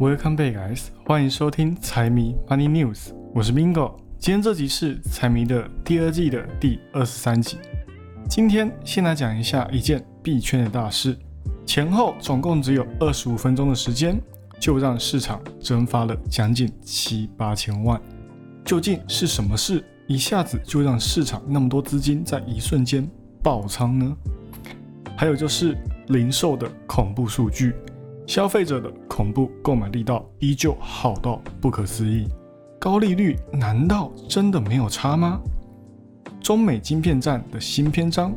Welcome back, guys！欢迎收听财迷 Money News，我是 Mingo。今天这集是财迷的第二季的第二十三集。今天先来讲一下一件币圈的大事，前后总共只有二十五分钟的时间，就让市场蒸发了将近七八千万。究竟是什么事，一下子就让市场那么多资金在一瞬间爆仓呢？还有就是零售的恐怖数据。消费者的恐怖购买力道依旧好到不可思议，高利率难道真的没有差吗？中美晶片战的新篇章，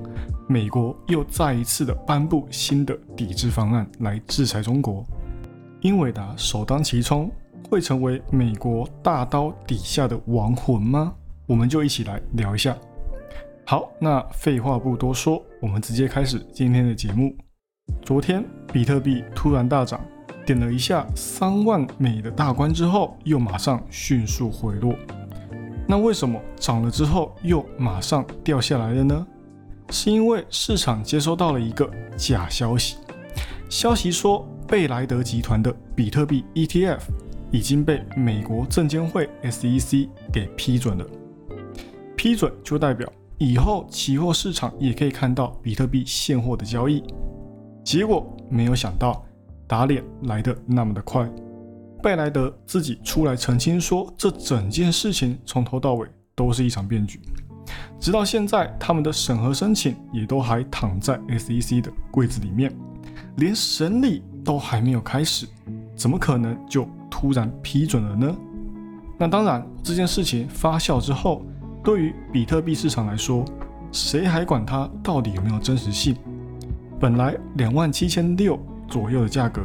美国又再一次的颁布新的抵制方案来制裁中国，英伟达首当其冲，会成为美国大刀底下的亡魂吗？我们就一起来聊一下。好，那废话不多说，我们直接开始今天的节目。昨天比特币突然大涨，点了一下三万美的大关之后，又马上迅速回落。那为什么涨了之后又马上掉下来了呢？是因为市场接收到了一个假消息，消息说贝莱德集团的比特币 ETF 已经被美国证监会 SEC 给批准了。批准就代表以后期货市场也可以看到比特币现货的交易。结果没有想到，打脸来的那么的快。贝莱德自己出来澄清说，这整件事情从头到尾都是一场骗局。直到现在，他们的审核申请也都还躺在 SEC 的柜子里面，连审理都还没有开始，怎么可能就突然批准了呢？那当然，这件事情发酵之后，对于比特币市场来说，谁还管它到底有没有真实性？本来两万七千六左右的价格，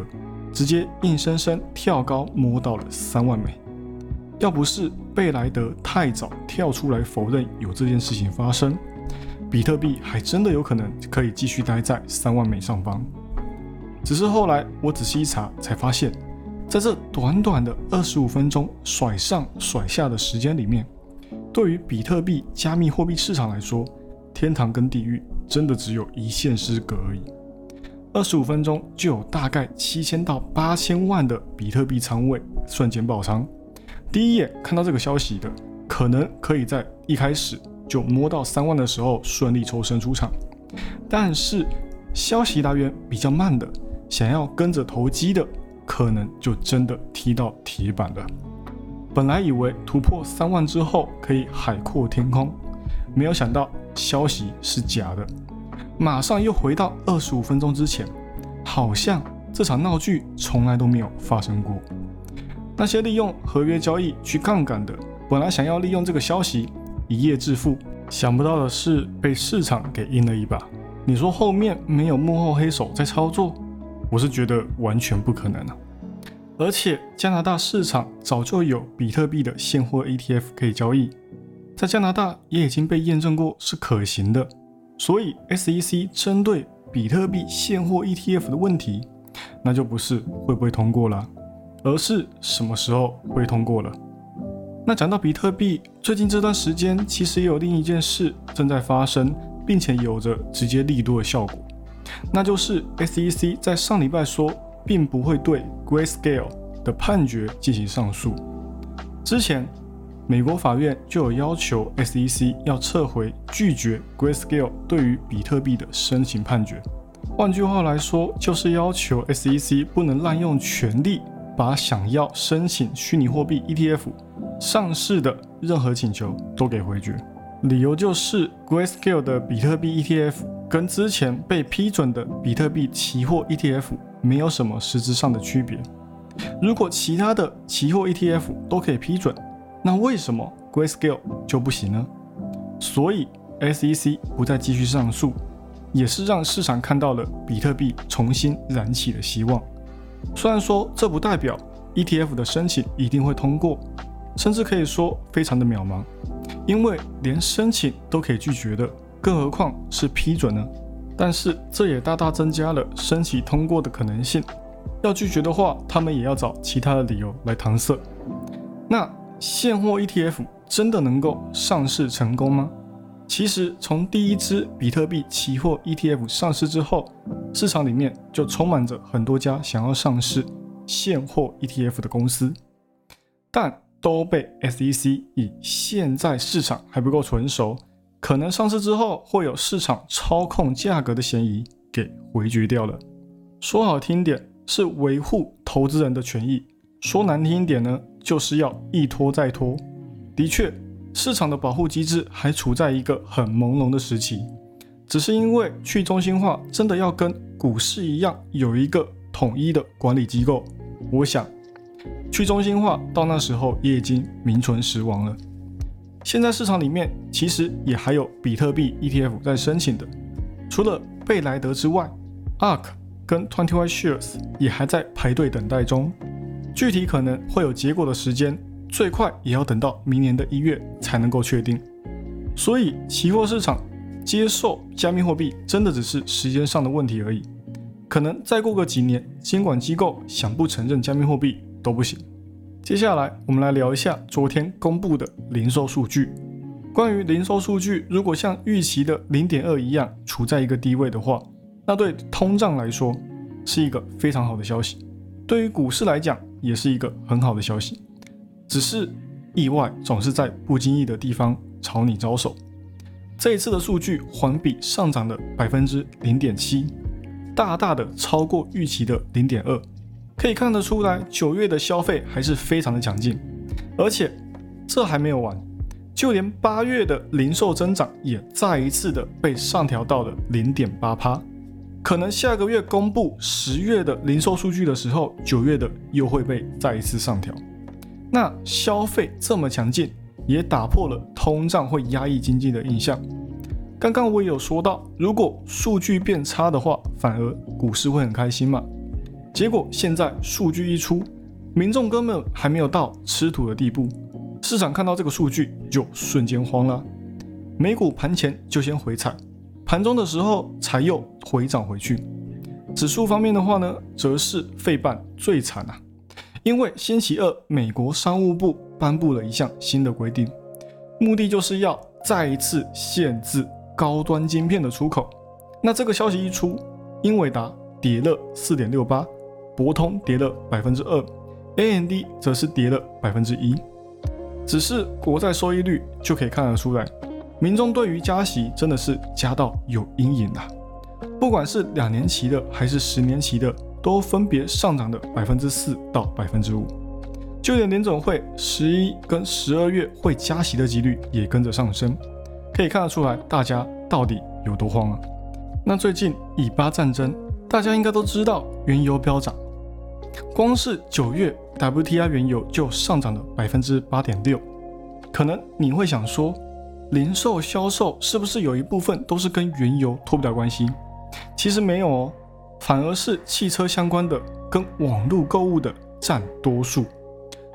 直接硬生生跳高摸到了三万美。要不是贝莱德太早跳出来否认有这件事情发生，比特币还真的有可能可以继续待在三万美上方。只是后来我仔细一查，才发现，在这短短的二十五分钟甩上甩下的时间里面，对于比特币加密货币市场来说，天堂跟地狱。真的只有一线之隔而已。二十五分钟就有大概七千到八千万的比特币仓位瞬间爆仓。第一眼看到这个消息的，可能可以在一开始就摸到三万的时候顺利抽身出场。但是消息来源比较慢的，想要跟着投机的，可能就真的踢到铁板了。本来以为突破三万之后可以海阔天空，没有想到。消息是假的，马上又回到二十五分钟之前，好像这场闹剧从来都没有发生过。那些利用合约交易去杠杆的，本来想要利用这个消息一夜致富，想不到的是被市场给阴了一把。你说后面没有幕后黑手在操作，我是觉得完全不可能啊！而且加拿大市场早就有比特币的现货 ETF 可以交易。在加拿大也已经被验证过是可行的，所以 SEC 针对比特币现货 ETF 的问题，那就不是会不会通过了，而是什么时候会通过了。那讲到比特币，最近这段时间其实也有另一件事正在发生，并且有着直接利多的效果，那就是 SEC 在上礼拜说，并不会对 Grayscale 的判决进行上诉，之前。美国法院就有要求 SEC 要撤回拒绝 Grayscale 对于比特币的申请判决。换句话来说，就是要求 SEC 不能滥用权力，把想要申请虚拟货币 ETF 上市的任何请求都给回绝。理由就是 Grayscale 的比特币 ETF 跟之前被批准的比特币期货 ETF 没有什么实质上的区别。如果其他的期货 ETF 都可以批准，那为什么 Grayscale 就不行呢？所以 SEC 不再继续上诉，也是让市场看到了比特币重新燃起的希望。虽然说这不代表 ETF 的申请一定会通过，甚至可以说非常的渺茫，因为连申请都可以拒绝的，更何况是批准呢？但是这也大大增加了申请通过的可能性。要拒绝的话，他们也要找其他的理由来搪塞。那。现货 ETF 真的能够上市成功吗？其实从第一支比特币期货 ETF 上市之后，市场里面就充满着很多家想要上市，现货 ETF 的公司，但都被 SEC 以现在市场还不够成熟，可能上市之后会有市场操控价格的嫌疑给回绝掉了。说好听点是维护投资人的权益，说难听点呢，就是要一拖再拖。的确，市场的保护机制还处在一个很朦胧的时期，只是因为去中心化真的要跟股市一样有一个统一的管理机构，我想去中心化到那时候也已经名存实亡了。现在市场里面其实也还有比特币 ETF 在申请的，除了贝莱德之外，ARK 跟 Twenty One Shares 也还在排队等待中，具体可能会有结果的时间，最快也要等到明年的一月才能够确定。所以期货市场。接受加密货币真的只是时间上的问题而已，可能再过个几年，监管机构想不承认加密货币都不行。接下来我们来聊一下昨天公布的零售数据。关于零售数据，如果像预期的零点二一样处在一个低位的话，那对通胀来说是一个非常好的消息，对于股市来讲也是一个很好的消息。只是意外总是在不经意的地方朝你招手。这一次的数据环比上涨了百分之零点七，大大的超过预期的零点二，可以看得出来九月的消费还是非常的强劲，而且这还没有完，就连八月的零售增长也再一次的被上调到了零点八趴，可能下个月公布十月的零售数据的时候，九月的又会被再一次上调，那消费这么强劲。也打破了通胀会压抑经济的印象。刚刚我也有说到，如果数据变差的话，反而股市会很开心嘛。结果现在数据一出，民众根本还没有到吃土的地步，市场看到这个数据就瞬间慌了。美股盘前就先回踩，盘中的时候才又回涨回去。指数方面的话呢，则是费半最惨啊。因为星期二，美国商务部颁布了一项新的规定，目的就是要再一次限制高端晶片的出口。那这个消息一出，英伟达跌了四点六八，博通跌了百分之二，AMD 则是跌了百分之一。只是国债收益率就可以看得出来，民众对于加息真的是加到有阴影了。不管是两年期的还是十年期的。都分别上涨的百分之四到百分之五，就连联总会十一跟十二月会加息的几率也跟着上升，可以看得出来大家到底有多慌啊！那最近以巴战争，大家应该都知道原油飙涨，光是九月 WTI 原油就上涨了百分之八点六，可能你会想说，零售销售是不是有一部分都是跟原油脱不了关系？其实没有哦。反而是汽车相关的跟网络购物的占多数。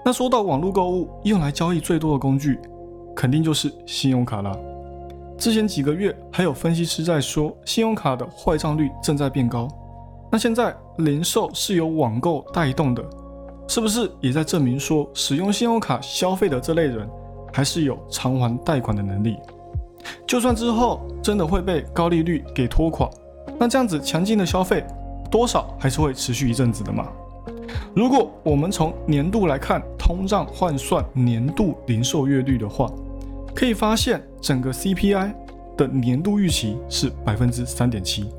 那说到网络购物，用来交易最多的工具，肯定就是信用卡啦。之前几个月还有分析师在说，信用卡的坏账率正在变高。那现在零售是由网购带动的，是不是也在证明说，使用信用卡消费的这类人，还是有偿还贷款的能力？就算之后真的会被高利率给拖垮。那这样子强劲的消费，多少还是会持续一阵子的嘛？如果我们从年度来看，通胀换算年度零售月率的话，可以发现整个 CPI 的年度预期是百分之三点七。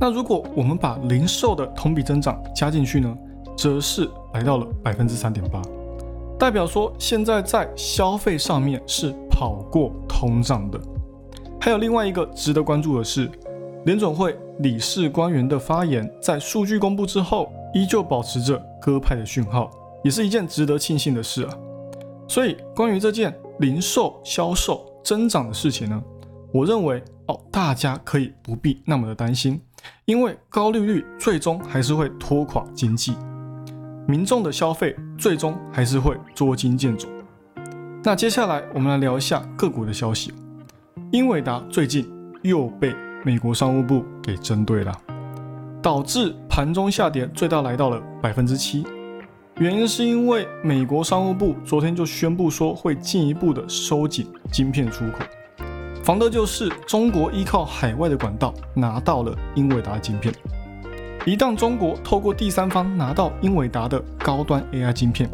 那如果我们把零售的同比增长加进去呢，则是来到了百分之三点八，代表说现在在消费上面是跑过通胀的。还有另外一个值得关注的是。联总会理事官员的发言，在数据公布之后，依旧保持着鸽派的讯号，也是一件值得庆幸的事啊。所以，关于这件零售销售增长的事情呢，我认为哦，大家可以不必那么的担心，因为高利率最终还是会拖垮经济，民众的消费最终还是会捉襟见肘。那接下来我们来聊一下个股的消息，英伟达最近又被。美国商务部给针对了，导致盘中下跌最大来到了百分之七。原因是因为美国商务部昨天就宣布说会进一步的收紧晶片出口，防的就是中国依靠海外的管道拿到了英伟达晶片。一旦中国透过第三方拿到英伟达的高端 AI 晶片，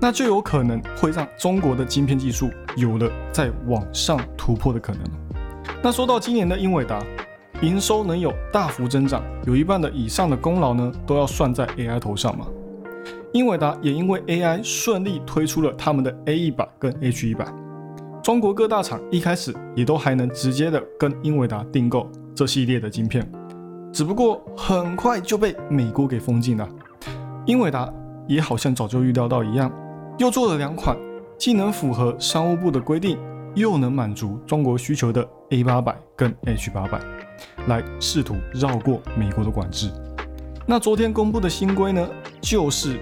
那就有可能会让中国的晶片技术有了在往上突破的可能。那说到今年的英伟达营收能有大幅增长，有一半的以上的功劳呢，都要算在 AI 头上嘛。英伟达也因为 AI 顺利推出了他们的 A 一百跟 H 一百，中国各大厂一开始也都还能直接的跟英伟达订购这系列的晶片。只不过很快就被美国给封禁了。英伟达也好像早就预料到一样，又做了两款既能符合商务部的规定，又能满足中国需求的 A 八百跟 H 八百，来试图绕过美国的管制。那昨天公布的新规呢，就是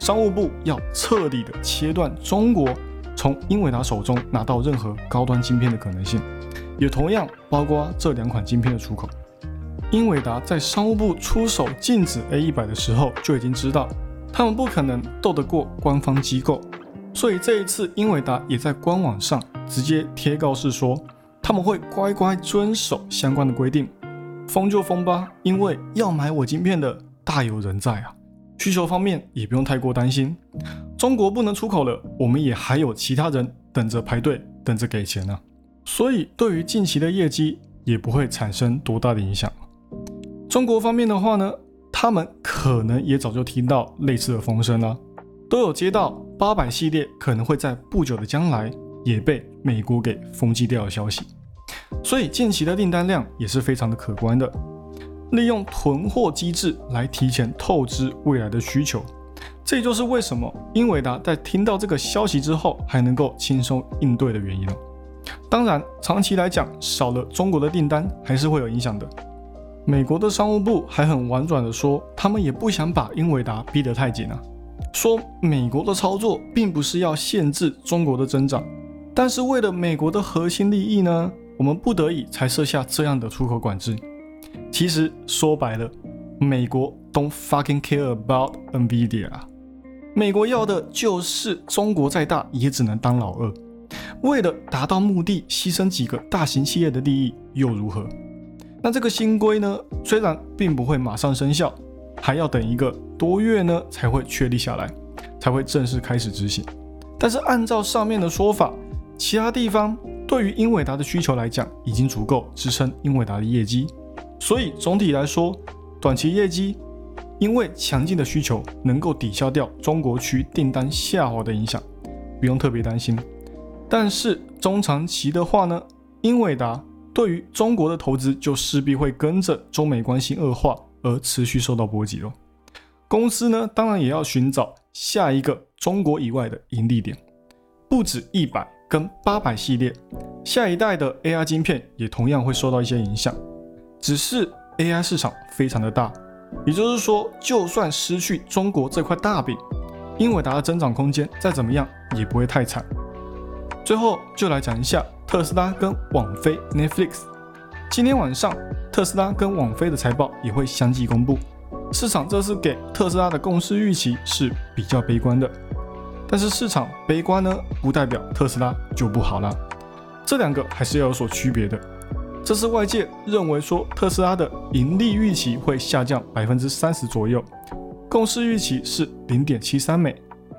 商务部要彻底的切断中国从英伟达手中拿到任何高端晶片的可能性，也同样包括这两款晶片的出口。英伟达在商务部出手禁止 A 一百的时候，就已经知道他们不可能斗得过官方机构，所以这一次英伟达也在官网上直接贴告示说，他们会乖乖遵守相关的规定，封就封吧，因为要买我晶片的大有人在啊，需求方面也不用太过担心，中国不能出口了，我们也还有其他人等着排队等着给钱呢，所以对于近期的业绩也不会产生多大的影响。中国方面的话呢，他们可能也早就听到类似的风声了，都有接到八百系列可能会在不久的将来也被美国给封禁掉的消息，所以近期的订单量也是非常的可观的，利用囤货机制来提前透支未来的需求，这就是为什么英伟达在听到这个消息之后还能够轻松应对的原因了。当然，长期来讲，少了中国的订单还是会有影响的。美国的商务部还很婉转的说，他们也不想把英伟达逼得太紧啊，说美国的操作并不是要限制中国的增长，但是为了美国的核心利益呢，我们不得已才设下这样的出口管制。其实说白了，美国 don't fucking care about Nvidia，啊美国要的就是中国再大也只能当老二，为了达到目的，牺牲几个大型企业的利益又如何？那这个新规呢，虽然并不会马上生效，还要等一个多月呢才会确立下来，才会正式开始执行。但是按照上面的说法，其他地方对于英伟达的需求来讲，已经足够支撑英伟达的业绩。所以总体来说，短期业绩因为强劲的需求能够抵消掉中国区订单下滑的影响，不用特别担心。但是中长期的话呢，英伟达。对于中国的投资，就势必会跟着中美关系恶化而持续受到波及了。公司呢，当然也要寻找下一个中国以外的盈利点，不止一百跟八百系列，下一代的 AI 晶片也同样会受到一些影响。只是 AI 市场非常的大，也就是说，就算失去中国这块大饼，英伟达的增长空间再怎么样也不会太惨。最后就来讲一下。特斯拉跟网飞 Netflix，今天晚上特斯拉跟网飞的财报也会相继公布。市场这次给特斯拉的共识预期是比较悲观的，但是市场悲观呢，不代表特斯拉就不好了。这两个还是要有所区别的。这是外界认为说特斯拉的盈利预期会下降百分之三十左右，共识预期是零点七三美。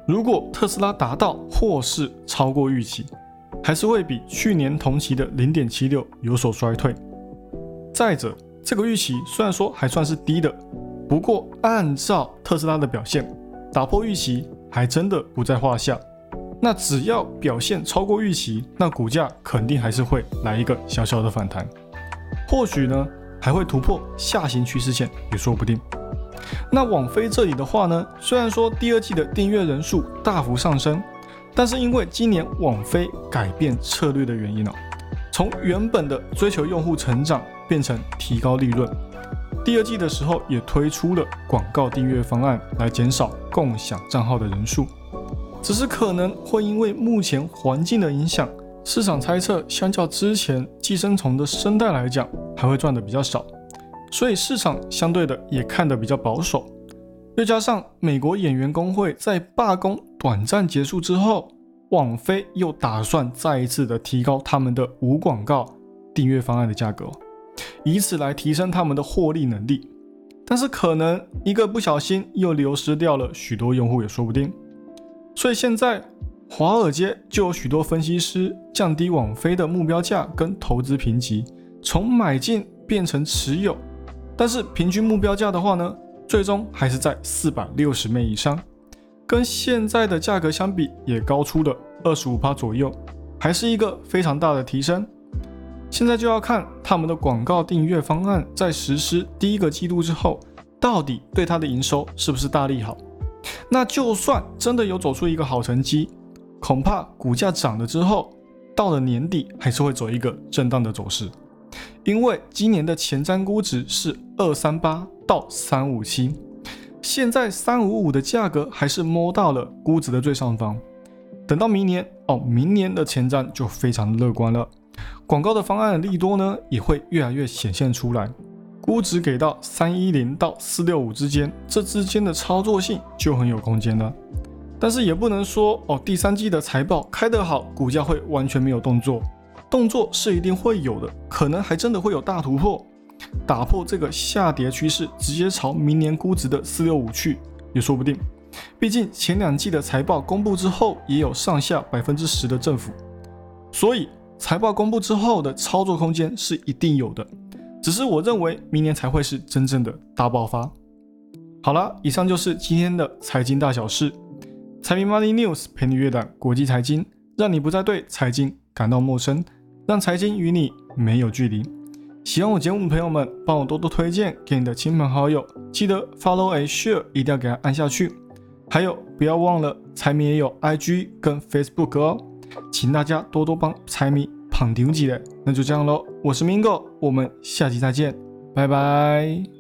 如果特斯拉达到或是超过预期。还是会比去年同期的零点七六有所衰退。再者，这个预期虽然说还算是低的，不过按照特斯拉的表现，打破预期还真的不在话下。那只要表现超过预期，那股价肯定还是会来一个小小的反弹，或许呢还会突破下行趋势线也说不定。那网飞这里的话呢，虽然说第二季的订阅人数大幅上升。但是因为今年网飞改变策略的原因哦，从原本的追求用户成长变成提高利润，第二季的时候也推出了广告订阅方案来减少共享账号的人数，只是可能会因为目前环境的影响，市场猜测相较之前寄生虫的声带来讲还会赚的比较少，所以市场相对的也看得比较保守。又加上美国演员工会在罢工短暂结束之后，网飞又打算再一次的提高他们的无广告订阅方案的价格，以此来提升他们的获利能力。但是可能一个不小心又流失掉了许多用户也说不定。所以现在华尔街就有许多分析师降低网飞的目标价跟投资评级，从买进变成持有，但是平均目标价的话呢，最终还是在四百六十枚以上，跟现在的价格相比也高出了二十五趴左右，还是一个非常大的提升。现在就要看他们的广告订阅方案在实施第一个季度之后，到底对它的营收是不是大利好。那就算真的有走出一个好成绩，恐怕股价涨了之后，到了年底还是会走一个震荡的走势。因为今年的前瞻估值是二三八到三五七，现在三五五的价格还是摸到了估值的最上方。等到明年哦，明年的前瞻就非常乐观了。广告的方案利多呢，也会越来越显现出来。估值给到三一零到四六五之间，这之间的操作性就很有空间了。但是也不能说哦，第三季的财报开得好，股价会完全没有动作。动作是一定会有的，可能还真的会有大突破，打破这个下跌趋势，直接朝明年估值的四六五去，也说不定。毕竟前两季的财报公布之后，也有上下百分之十的振幅，所以。财报公布之后的操作空间是一定有的，只是我认为明年才会是真正的大爆发。好了，以上就是今天的财经大小事，财迷 Money News 陪你阅览国际财经，让你不再对财经感到陌生，让财经与你没有距离。喜欢我节目的朋友们，帮我多多推荐给你的亲朋好友，记得 Follow and Share 一定要给它按下去。还有，不要忘了财迷也有 IG 跟 Facebook 哦。请大家多多帮财迷捧顶起来，那就这样喽。我是 Mingo，我们下期再见，拜拜。